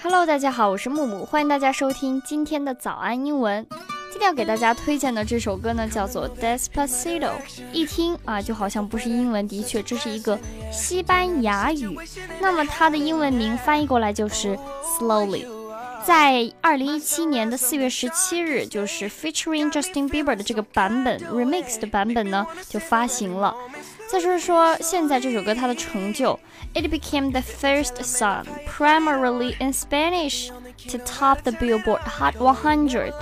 Hello，大家好，我是木木，欢迎大家收听今天的早安英文。今天要给大家推荐的这首歌呢，叫做《Despacito》。一听啊，就好像不是英文，的确，这是一个西班牙语。那么它的英文名翻译过来就是 Slowly。在二零一七年的四月十七日，就是 featuring Justin Bieber 的这个版本 remix 的版本呢，就发行了。再说说现在这首歌它的成就，it became the first song primarily in Spanish to top the Billboard Hot 100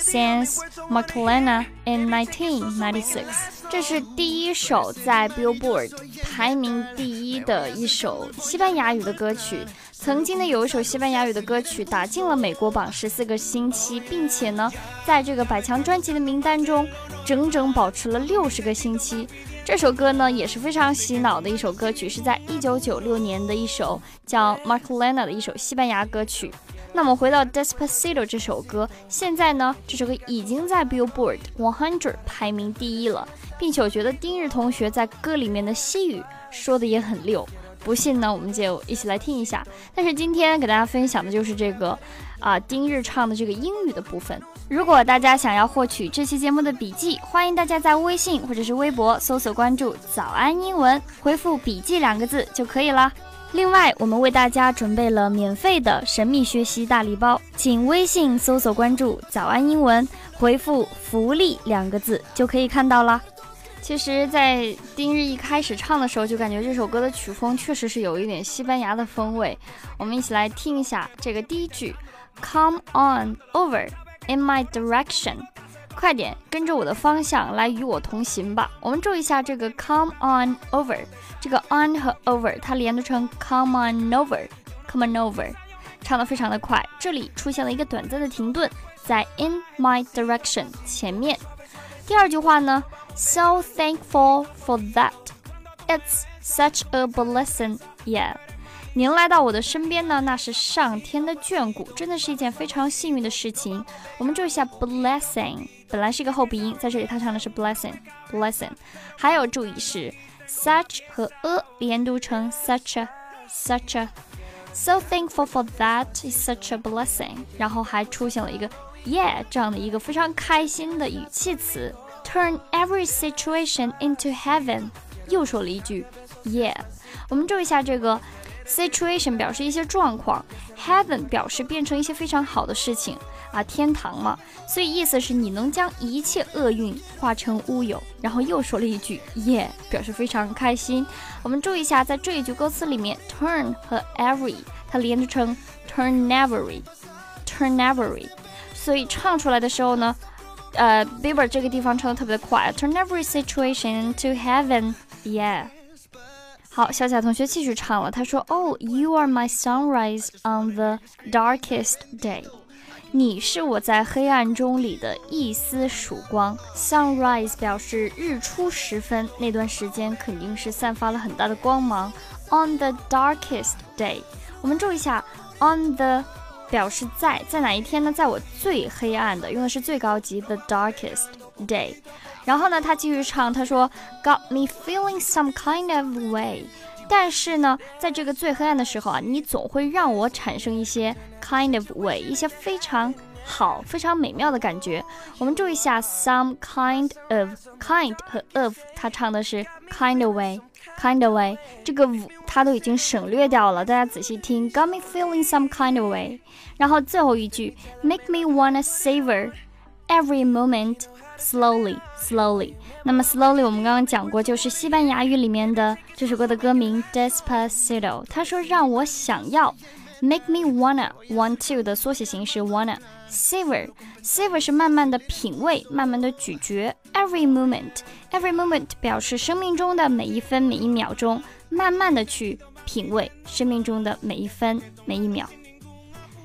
since Macarena in 1996。这是第一首在 Billboard 排名第一的一首西班牙语的歌曲。曾经呢，有一首西班牙语的歌曲打进了美国榜十四个星期，并且呢，在这个百强专辑的名单中整整保持了六十个星期。这首歌呢也是非常洗脑的一首歌曲，是在一九九六年的一首叫《Mark Lena》的一首西班牙歌曲。那么回到《Despacito》这首歌，现在呢这首歌已经在 Billboard 100排名第一了，并且我觉得丁日同学在歌里面的西语说的也很溜。不信呢，我们就一起来听一下。但是今天给大家分享的就是这个，啊，丁日唱的这个英语的部分。如果大家想要获取这期节目的笔记，欢迎大家在微信或者是微博搜索关注“早安英文”，回复“笔记”两个字就可以了。另外，我们为大家准备了免费的神秘学习大礼包，请微信搜索关注“早安英文”，回复“福利”两个字就可以看到了。其实，在丁日一开始唱的时候，就感觉这首歌的曲风确实是有一点西班牙的风味。我们一起来听一下这个第一句：“Come on over in my direction。”快点跟着我的方向来与我同行吧。我们注意一下这个 “come on over”，这个 “on” 和 “over” 它连读成 “come on over”，“come on over”，唱的非常的快。这里出现了一个短暂的停顿，在 “in my direction” 前面。第二句话呢 ？So thankful for that. It's such a blessing. Yeah. 您来到我的身边呢，那是上天的眷顾，真的是一件非常幸运的事情。我们注意一下 blessing，本来是一个后鼻音，在这里它唱的是 blessing，blessing。还有注意是 such 和 a 连读成 such a，such a。So thankful for that is such a blessing。然后还出现了一个 yeah 这样的一个非常开心的语气词 ，turn every situation into heaven。又说了一句 yeah。我们注意一下这个 situation 表示一些状况，heaven 表示变成一些非常好的事情啊，天堂嘛。所以意思是你能将一切厄运化成乌有。然后又说了一句 yeah，表示非常开心。我们注意一下，在这一句歌词里面，turn 和 every 它连着成 turn every，turn every。所以唱出来的时候呢，呃，Bieber 这个地方唱的特别的快，Turn every situation to heaven，yeah。好，小贾同学继续唱了，他说：“Oh, you are my sunrise on the darkest day。”你是我在黑暗中里的一丝曙光。Sunrise 表示日出时分，那段时间肯定是散发了很大的光芒。On the darkest day，我们注意一下，on the。 表示在在哪一天呢？在我最黑暗的，用的是最高级 the darkest day。然后呢，他继续唱，他说 Got me feeling some kind of way。但是呢，在这个最黑暗的时候啊，你总会让我产生一些 kind of way，一些非常好、非常美妙的感觉。我们注意一下 some kind of，kind 和 of，他唱的是 kind of way。Kind of way，这个它都已经省略掉了，大家仔细听。Got me feeling some kind of way。然后最后一句，Make me wanna savor every moment slowly, slowly。那么 slowly 我们刚刚讲过，就是西班牙语里面的这首歌的歌名 Despacito。他说让我想要。Make me wanna want to 的缩写形式 wanna savor savor 是慢慢的品味，慢慢的咀嚼。Every moment every moment 表示生命中的每一分每一秒钟，慢慢的去品味生命中的每一分每一秒。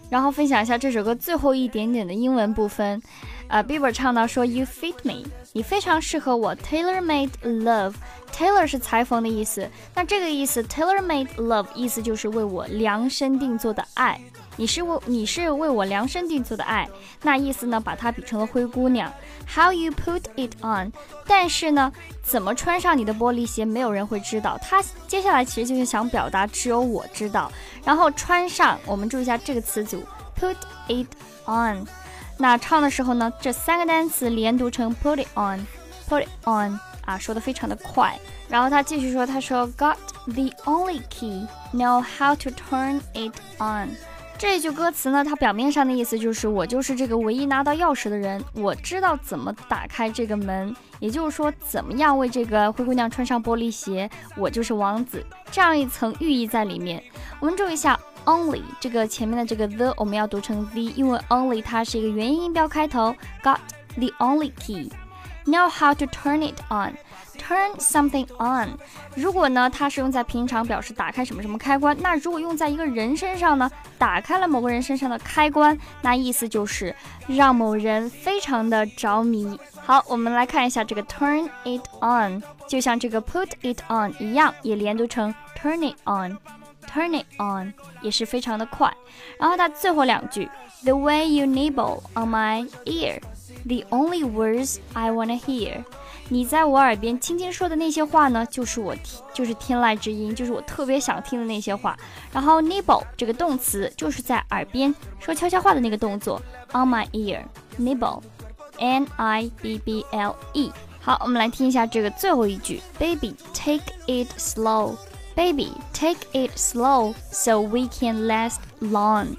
然后分享一下这首歌最后一点点的英文部分。呃，Bieber 唱到说：“You fit me，你非常适合我。Tailor-made love，Tailor 是裁缝的意思。那这个意思，Tailor-made love 意思就是为我量身定做的爱。你是为你是为我量身定做的爱。那意思呢，把它比成了灰姑娘。How you put it on？但是呢，怎么穿上你的玻璃鞋，没有人会知道。他接下来其实就是想表达，只有我知道。然后穿上，我们注意一下这个词组，put it on。那唱的时候呢，这三个单词连读成 put it on，put it on 啊，说的非常的快。然后他继续说，他说 got the only key，know how to turn it on。这句歌词呢，它表面上的意思就是我就是这个唯一拿到钥匙的人，我知道怎么打开这个门，也就是说怎么样为这个灰姑娘穿上玻璃鞋，我就是王子，这样一层寓意在里面。我们注意一下，only 这个前面的这个 the 我们要读成 the，因为 only 它是一个元音音标开头，got the only key，know how to turn it on。Turn something on，如果呢，它是用在平常表示打开什么什么开关，那如果用在一个人身上呢，打开了某个人身上的开关，那意思就是让某人非常的着迷。好，我们来看一下这个 turn it on，就像这个 put it on 一样，也连读成 turn it on on，turn it on 也是非常的快。然后它最后两句，The way you nibble on my ear，the only words I wanna hear。你在我耳边轻轻说的那些话呢，就是我听，就是天籁之音，就是我特别想听的那些话。然后 nibble 这个动词就是在耳边说悄悄话的那个动作，on my ear，nibble，n i b b l e。好，我们来听一下这个最后一句，Baby take it slow，Baby take it slow，so we can last long。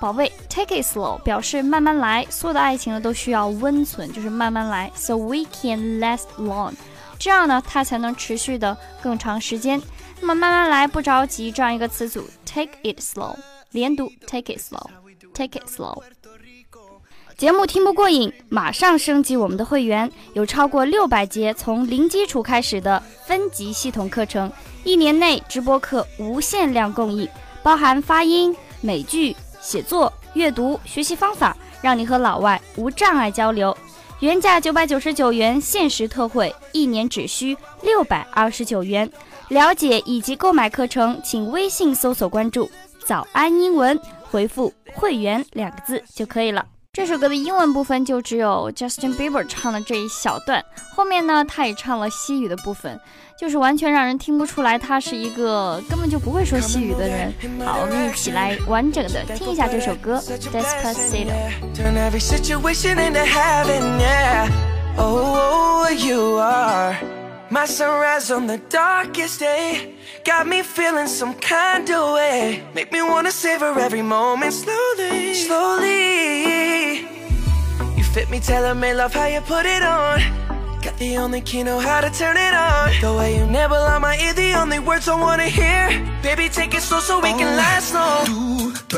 宝贝，take it slow 表示慢慢来，所有的爱情呢都需要温存，就是慢慢来。So we can last long，这样呢它才能持续的更长时间。那么慢慢来，不着急，这样一个词组，take it slow，连读，take it slow，take it slow。 节目听不过瘾，马上升级我们的会员，有超过六百节从零基础开始的分级系统课程，一年内直播课无限量供应，包含发音、美剧。写作、阅读、学习方法，让你和老外无障碍交流。原价九百九十九元，限时特惠，一年只需六百二十九元。了解以及购买课程，请微信搜索关注“早安英文”，回复“会员”两个字就可以了。这首歌的英文部分就只有 Justin Bieber 唱的这一小段，后面呢，他也唱了西语的部分，就是完全让人听不出来他是一个根本就不会说西语的人。好，我们一起来完整的听一下这首歌 Despacito。My sunrise on the darkest day. Got me feeling some kind of way. Make me wanna savor every moment slowly, slowly. You fit me, tailor-made, love how you put it on. Got the only key, know how to turn it on. The way you nibble on my ear, the only words I wanna hear. Baby, take it slow so we can oh, last Tú, tú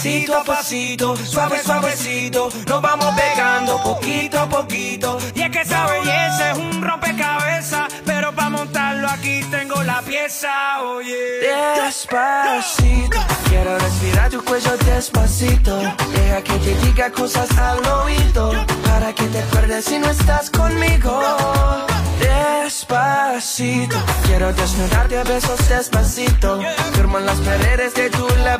Pasito a pasito, suave suavecito, nos vamos pegando poquito a poquito. Y es que esa belleza es un rompecabezas, pero para montarlo aquí tengo la pieza, oye. Despacito, quiero respirar tu cuello despacito. Deja que te diga cosas al oído, para que te acuerdes si no estás conmigo. Despacito quiero desnudarte a besos despacito. Firmo en las paredes de tu laberinto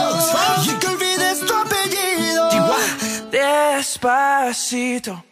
Despacito.